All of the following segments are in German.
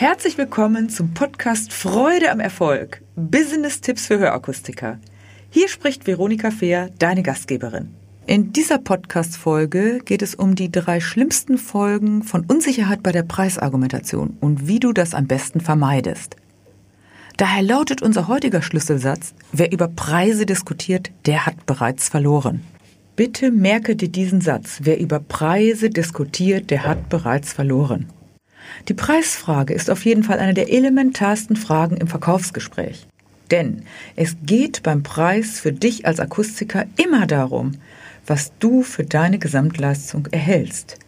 Herzlich willkommen zum Podcast Freude am Erfolg. Business-Tipps für Hörakustiker. Hier spricht Veronika Fehr, deine Gastgeberin. In dieser Podcast-Folge geht es um die drei schlimmsten Folgen von Unsicherheit bei der Preisargumentation und wie du das am besten vermeidest. Daher lautet unser heutiger Schlüsselsatz, wer über Preise diskutiert, der hat bereits verloren. Bitte merke dir diesen Satz, wer über Preise diskutiert, der hat bereits verloren. Die Preisfrage ist auf jeden Fall eine der elementarsten Fragen im Verkaufsgespräch. Denn es geht beim Preis für dich als Akustiker immer darum, was du für deine Gesamtleistung erhältst.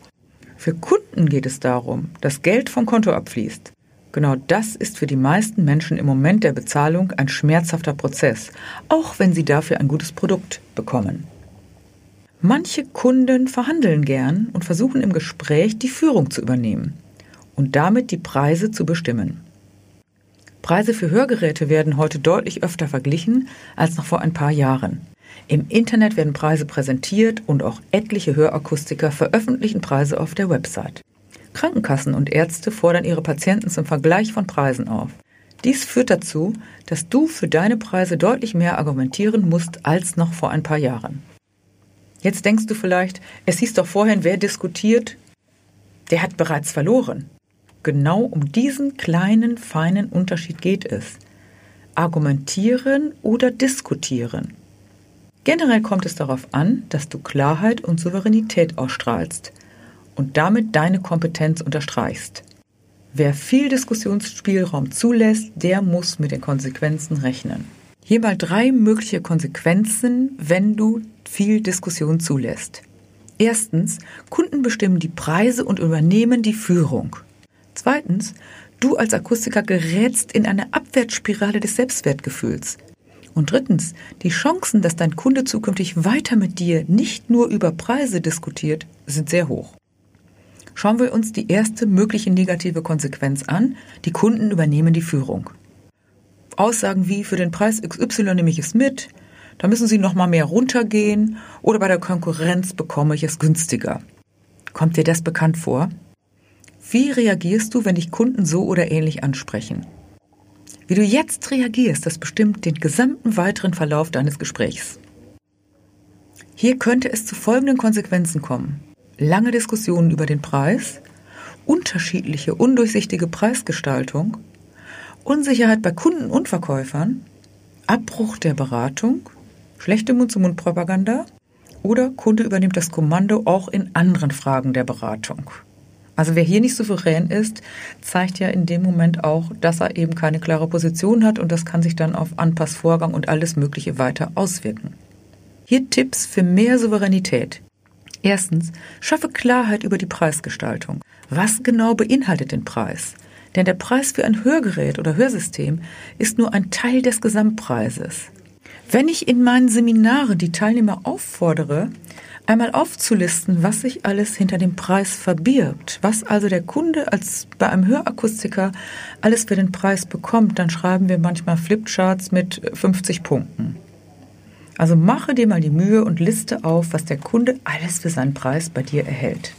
Für Kunden geht es darum, dass Geld vom Konto abfließt. Genau das ist für die meisten Menschen im Moment der Bezahlung ein schmerzhafter Prozess, auch wenn sie dafür ein gutes Produkt bekommen. Manche Kunden verhandeln gern und versuchen im Gespräch die Führung zu übernehmen und damit die Preise zu bestimmen. Preise für Hörgeräte werden heute deutlich öfter verglichen als noch vor ein paar Jahren. Im Internet werden Preise präsentiert und auch etliche Hörakustiker veröffentlichen Preise auf der Website. Krankenkassen und Ärzte fordern ihre Patienten zum Vergleich von Preisen auf. Dies führt dazu, dass du für deine Preise deutlich mehr argumentieren musst als noch vor ein paar Jahren. Jetzt denkst du vielleicht, es hieß doch vorhin, wer diskutiert, der hat bereits verloren. Genau um diesen kleinen, feinen Unterschied geht es. Argumentieren oder diskutieren. Generell kommt es darauf an, dass du Klarheit und Souveränität ausstrahlst und damit deine Kompetenz unterstreichst. Wer viel Diskussionsspielraum zulässt, der muss mit den Konsequenzen rechnen. Hier mal drei mögliche Konsequenzen, wenn du viel Diskussion zulässt. Erstens, Kunden bestimmen die Preise und übernehmen die Führung. Zweitens, du als Akustiker gerätst in eine Abwärtsspirale des Selbstwertgefühls. Und drittens, die Chancen, dass dein Kunde zukünftig weiter mit dir nicht nur über Preise diskutiert, sind sehr hoch. Schauen wir uns die erste mögliche negative Konsequenz an. Die Kunden übernehmen die Führung. Aussagen wie für den Preis XY nehme ich es mit, da müssen Sie noch mal mehr runtergehen oder bei der Konkurrenz bekomme ich es günstiger. Kommt dir das bekannt vor? Wie reagierst du, wenn dich Kunden so oder ähnlich ansprechen? Wie du jetzt reagierst, das bestimmt den gesamten weiteren Verlauf deines Gesprächs. Hier könnte es zu folgenden Konsequenzen kommen. Lange Diskussionen über den Preis, unterschiedliche, undurchsichtige Preisgestaltung, Unsicherheit bei Kunden und Verkäufern, Abbruch der Beratung, schlechte Mund-zu-Mund-Propaganda oder Kunde übernimmt das Kommando auch in anderen Fragen der Beratung. Also wer hier nicht souverän ist, zeigt ja in dem Moment auch, dass er eben keine klare Position hat und das kann sich dann auf Anpassvorgang und alles Mögliche weiter auswirken. Hier Tipps für mehr Souveränität. Erstens, schaffe Klarheit über die Preisgestaltung. Was genau beinhaltet den Preis? Denn der Preis für ein Hörgerät oder Hörsystem ist nur ein Teil des Gesamtpreises. Wenn ich in meinen Seminaren die Teilnehmer auffordere, einmal aufzulisten, was sich alles hinter dem Preis verbirgt, was also der Kunde als bei einem Hörakustiker alles für den Preis bekommt, dann schreiben wir manchmal Flipcharts mit 50 Punkten. Also mache dir mal die Mühe und liste auf, was der Kunde alles für seinen Preis bei dir erhält.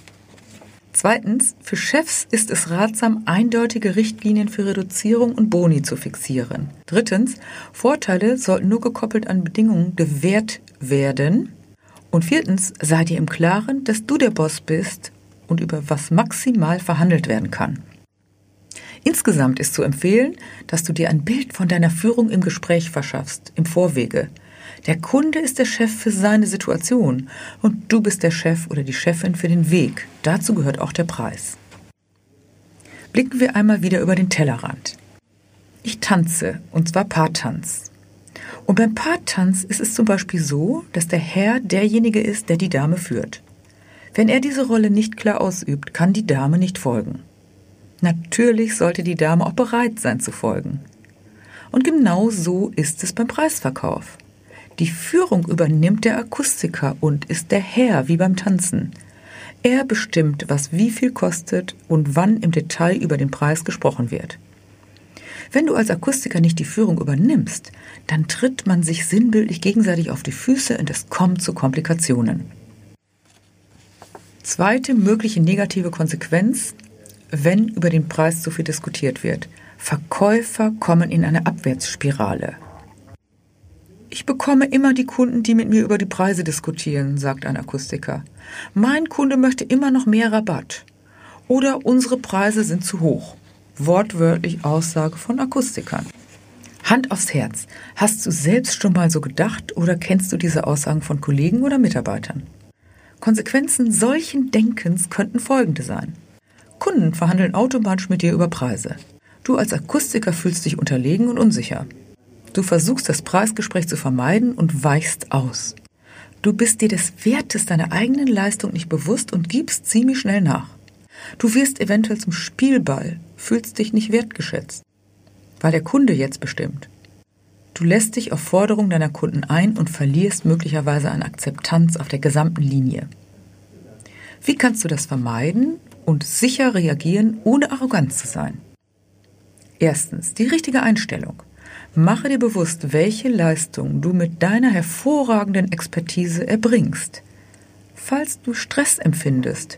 Zweitens, für Chefs ist es ratsam, eindeutige Richtlinien für Reduzierung und Boni zu fixieren. Drittens, Vorteile sollten nur gekoppelt an Bedingungen gewährt werden, und viertens, sei dir im Klaren, dass du der Boss bist und über was maximal verhandelt werden kann. Insgesamt ist zu empfehlen, dass du dir ein Bild von deiner Führung im Gespräch verschaffst, im Vorwege. Der Kunde ist der Chef für seine Situation und du bist der Chef oder die Chefin für den Weg. Dazu gehört auch der Preis. Blicken wir einmal wieder über den Tellerrand. Ich tanze, und zwar Paartanz. Und beim Paartanz ist es zum Beispiel so, dass der Herr derjenige ist, der die Dame führt. Wenn er diese Rolle nicht klar ausübt, kann die Dame nicht folgen. Natürlich sollte die Dame auch bereit sein zu folgen. Und genau so ist es beim Preisverkauf. Die Führung übernimmt der Akustiker und ist der Herr wie beim Tanzen. Er bestimmt, was wie viel kostet und wann im Detail über den Preis gesprochen wird. Wenn du als Akustiker nicht die Führung übernimmst, dann tritt man sich sinnbildlich gegenseitig auf die Füße und es kommt zu Komplikationen. Zweite mögliche negative Konsequenz, wenn über den Preis zu viel diskutiert wird. Verkäufer kommen in eine Abwärtsspirale. Ich bekomme immer die Kunden, die mit mir über die Preise diskutieren, sagt ein Akustiker. Mein Kunde möchte immer noch mehr Rabatt. Oder unsere Preise sind zu hoch. Wortwörtlich Aussage von Akustikern. Hand aufs Herz. Hast du selbst schon mal so gedacht oder kennst du diese Aussagen von Kollegen oder Mitarbeitern? Konsequenzen solchen Denkens könnten folgende sein. Kunden verhandeln automatisch mit dir über Preise. Du als Akustiker fühlst dich unterlegen und unsicher. Du versuchst das Preisgespräch zu vermeiden und weichst aus. Du bist dir des Wertes deiner eigenen Leistung nicht bewusst und gibst ziemlich schnell nach. Du wirst eventuell zum Spielball, fühlst dich nicht wertgeschätzt, weil der Kunde jetzt bestimmt. Du lässt dich auf Forderungen deiner Kunden ein und verlierst möglicherweise an Akzeptanz auf der gesamten Linie. Wie kannst du das vermeiden und sicher reagieren, ohne arrogant zu sein? Erstens, die richtige Einstellung. Mache dir bewusst, welche Leistung du mit deiner hervorragenden Expertise erbringst. Falls du Stress empfindest,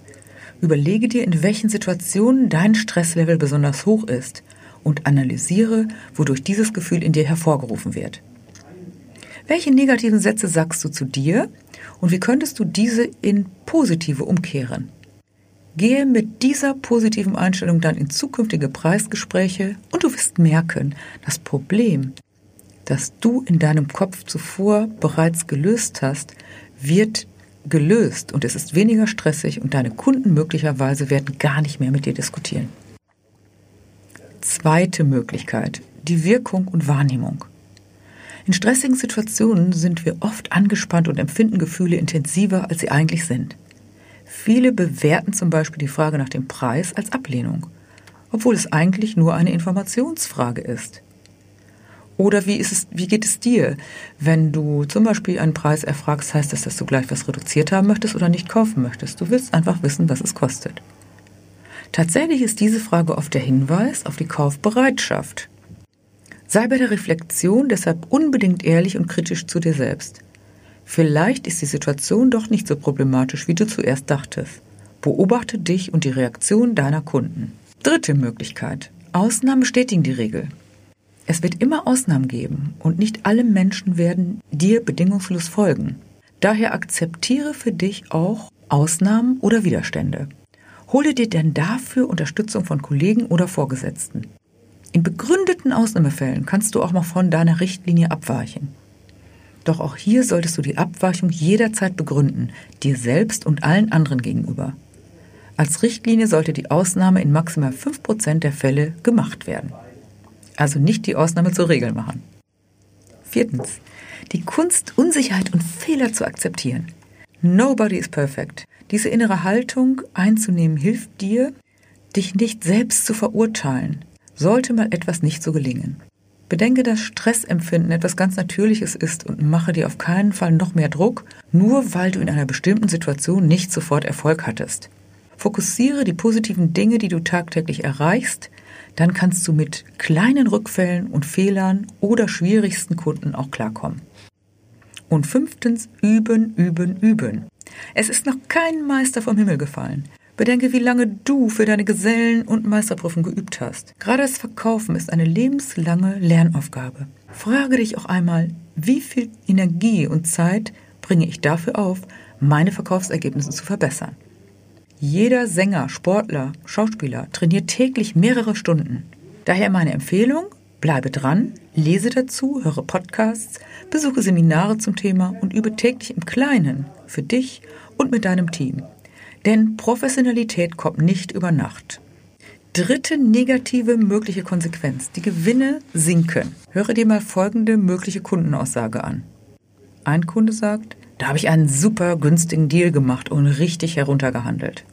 überlege dir, in welchen Situationen dein Stresslevel besonders hoch ist und analysiere, wodurch dieses Gefühl in dir hervorgerufen wird. Welche negativen Sätze sagst du zu dir und wie könntest du diese in positive umkehren? Gehe mit dieser positiven Einstellung dann in zukünftige Preisgespräche und du wirst merken, das Problem, das du in deinem Kopf zuvor bereits gelöst hast, wird gelöst und es ist weniger stressig und deine Kunden möglicherweise werden gar nicht mehr mit dir diskutieren. Zweite Möglichkeit, die Wirkung und Wahrnehmung. In stressigen Situationen sind wir oft angespannt und empfinden Gefühle intensiver, als sie eigentlich sind. Viele bewerten zum Beispiel die Frage nach dem Preis als Ablehnung, obwohl es eigentlich nur eine Informationsfrage ist. Oder wie, ist es, wie geht es dir, wenn du zum Beispiel einen Preis erfragst, heißt das, dass du gleich was reduziert haben möchtest oder nicht kaufen möchtest? Du willst einfach wissen, was es kostet. Tatsächlich ist diese Frage oft der Hinweis auf die Kaufbereitschaft. Sei bei der Reflexion deshalb unbedingt ehrlich und kritisch zu dir selbst. Vielleicht ist die Situation doch nicht so problematisch, wie du zuerst dachtest. Beobachte dich und die Reaktion deiner Kunden. Dritte Möglichkeit. Ausnahmen bestätigen die Regel. Es wird immer Ausnahmen geben und nicht alle Menschen werden dir bedingungslos folgen. Daher akzeptiere für dich auch Ausnahmen oder Widerstände. Hole dir denn dafür Unterstützung von Kollegen oder Vorgesetzten. In begründeten Ausnahmefällen kannst du auch mal von deiner Richtlinie abweichen. Doch auch hier solltest du die Abweichung jederzeit begründen, dir selbst und allen anderen gegenüber. Als Richtlinie sollte die Ausnahme in maximal 5% der Fälle gemacht werden. Also nicht die Ausnahme zur Regel machen. Viertens. Die Kunst, Unsicherheit und Fehler zu akzeptieren. Nobody is perfect. Diese innere Haltung einzunehmen hilft dir, dich nicht selbst zu verurteilen, sollte mal etwas nicht so gelingen. Bedenke, dass Stressempfinden etwas ganz Natürliches ist und mache dir auf keinen Fall noch mehr Druck, nur weil du in einer bestimmten Situation nicht sofort Erfolg hattest. Fokussiere die positiven Dinge, die du tagtäglich erreichst, dann kannst du mit kleinen Rückfällen und Fehlern oder schwierigsten Kunden auch klarkommen. Und fünftens, üben, üben, üben. Es ist noch kein Meister vom Himmel gefallen. Bedenke, wie lange du für deine Gesellen- und Meisterprüfung geübt hast. Gerade das Verkaufen ist eine lebenslange Lernaufgabe. Frage dich auch einmal, wie viel Energie und Zeit bringe ich dafür auf, meine Verkaufsergebnisse zu verbessern. Jeder Sänger, Sportler, Schauspieler trainiert täglich mehrere Stunden. Daher meine Empfehlung, bleibe dran, lese dazu, höre Podcasts, besuche Seminare zum Thema und übe täglich im Kleinen für dich und mit deinem Team. Denn Professionalität kommt nicht über Nacht. Dritte negative mögliche Konsequenz. Die Gewinne sinken. Höre dir mal folgende mögliche Kundenaussage an. Ein Kunde sagt, da habe ich einen super günstigen Deal gemacht und richtig heruntergehandelt.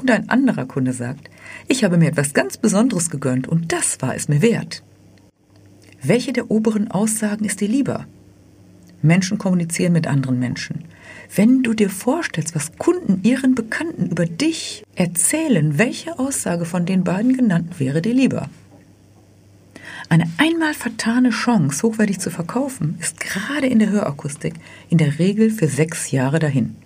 Und ein anderer Kunde sagt, ich habe mir etwas ganz Besonderes gegönnt und das war es mir wert. Welche der oberen Aussagen ist dir lieber? Menschen kommunizieren mit anderen Menschen. Wenn du dir vorstellst, was Kunden ihren Bekannten über dich erzählen, welche Aussage von den beiden genannten wäre dir lieber? Eine einmal vertane Chance, hochwertig zu verkaufen, ist gerade in der Hörakustik in der Regel für sechs Jahre dahin.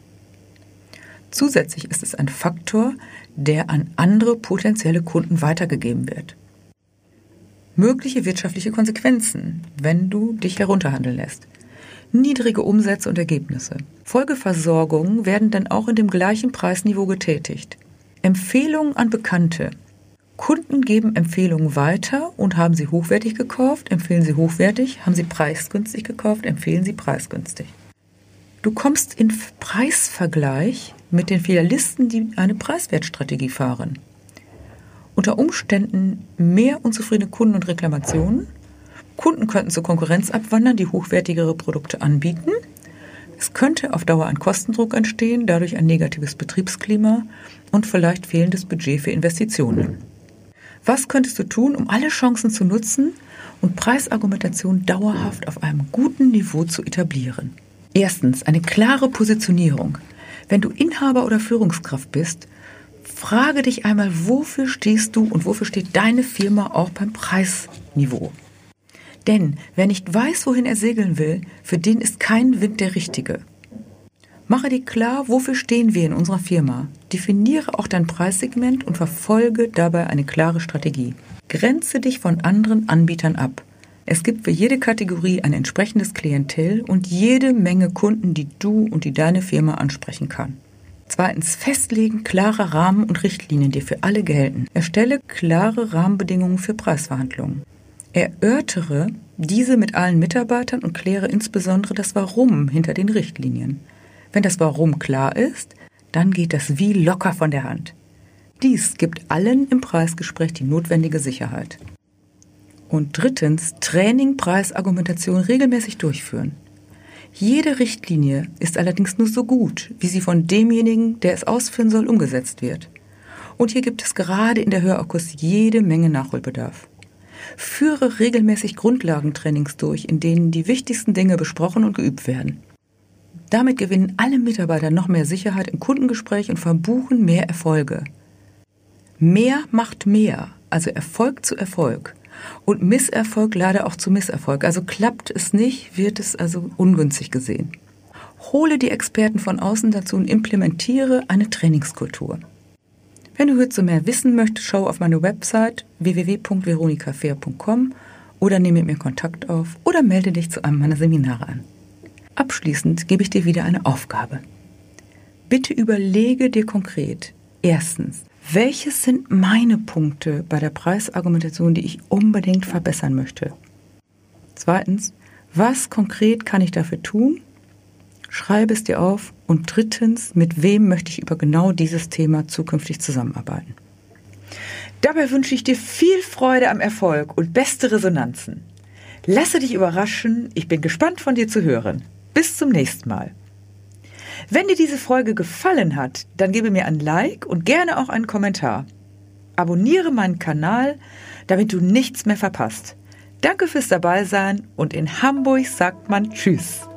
Zusätzlich ist es ein Faktor, der an andere potenzielle Kunden weitergegeben wird. Mögliche wirtschaftliche Konsequenzen, wenn du dich herunterhandeln lässt. Niedrige Umsätze und Ergebnisse. Folgeversorgungen werden dann auch in dem gleichen Preisniveau getätigt. Empfehlungen an Bekannte. Kunden geben Empfehlungen weiter und haben sie hochwertig gekauft, empfehlen sie hochwertig, haben sie preisgünstig gekauft, empfehlen sie preisgünstig. Du kommst in Preisvergleich mit den Filialisten, die eine Preiswertstrategie fahren. Unter Umständen mehr unzufriedene Kunden und Reklamationen. Kunden könnten zur Konkurrenz abwandern, die hochwertigere Produkte anbieten. Es könnte auf Dauer ein Kostendruck entstehen, dadurch ein negatives Betriebsklima und vielleicht fehlendes Budget für Investitionen. Was könntest du tun, um alle Chancen zu nutzen und Preisargumentation dauerhaft auf einem guten Niveau zu etablieren? Erstens, eine klare Positionierung. Wenn du Inhaber oder Führungskraft bist, frage dich einmal, wofür stehst du und wofür steht deine Firma auch beim Preisniveau. Denn wer nicht weiß, wohin er segeln will, für den ist kein Wind der richtige. Mache dir klar, wofür stehen wir in unserer Firma. Definiere auch dein Preissegment und verfolge dabei eine klare Strategie. Grenze dich von anderen Anbietern ab. Es gibt für jede Kategorie ein entsprechendes Klientel und jede Menge Kunden, die du und die deine Firma ansprechen kann. Zweitens, festlegen klare Rahmen und Richtlinien, die für alle gelten. Erstelle klare Rahmenbedingungen für Preisverhandlungen. Erörtere diese mit allen Mitarbeitern und kläre insbesondere das Warum hinter den Richtlinien. Wenn das Warum klar ist, dann geht das Wie locker von der Hand. Dies gibt allen im Preisgespräch die notwendige Sicherheit. Und drittens, Training, Preisargumentation regelmäßig durchführen. Jede Richtlinie ist allerdings nur so gut, wie sie von demjenigen, der es ausführen soll, umgesetzt wird. Und hier gibt es gerade in der Hörakkus jede Menge Nachholbedarf. Führe regelmäßig Grundlagentrainings durch, in denen die wichtigsten Dinge besprochen und geübt werden. Damit gewinnen alle Mitarbeiter noch mehr Sicherheit im Kundengespräch und verbuchen mehr Erfolge. Mehr macht mehr, also Erfolg zu Erfolg. Und Misserfolg leider auch zu Misserfolg. Also klappt es nicht, wird es also ungünstig gesehen. Hole die Experten von außen dazu und implementiere eine Trainingskultur. Wenn du hierzu mehr wissen möchtest, schau auf meine Website www.veronikafair.com oder nehme mit mir Kontakt auf oder melde dich zu einem meiner Seminare an. Abschließend gebe ich dir wieder eine Aufgabe. Bitte überlege dir konkret. Erstens, welches sind meine Punkte bei der Preisargumentation, die ich unbedingt verbessern möchte? Zweitens, was konkret kann ich dafür tun? Schreibe es dir auf. Und drittens, mit wem möchte ich über genau dieses Thema zukünftig zusammenarbeiten? Dabei wünsche ich dir viel Freude am Erfolg und beste Resonanzen. Lasse dich überraschen, ich bin gespannt von dir zu hören. Bis zum nächsten Mal. Wenn dir diese Folge gefallen hat, dann gebe mir ein Like und gerne auch einen Kommentar. Abonniere meinen Kanal, damit du nichts mehr verpasst. Danke fürs Dabeisein und in Hamburg sagt man Tschüss.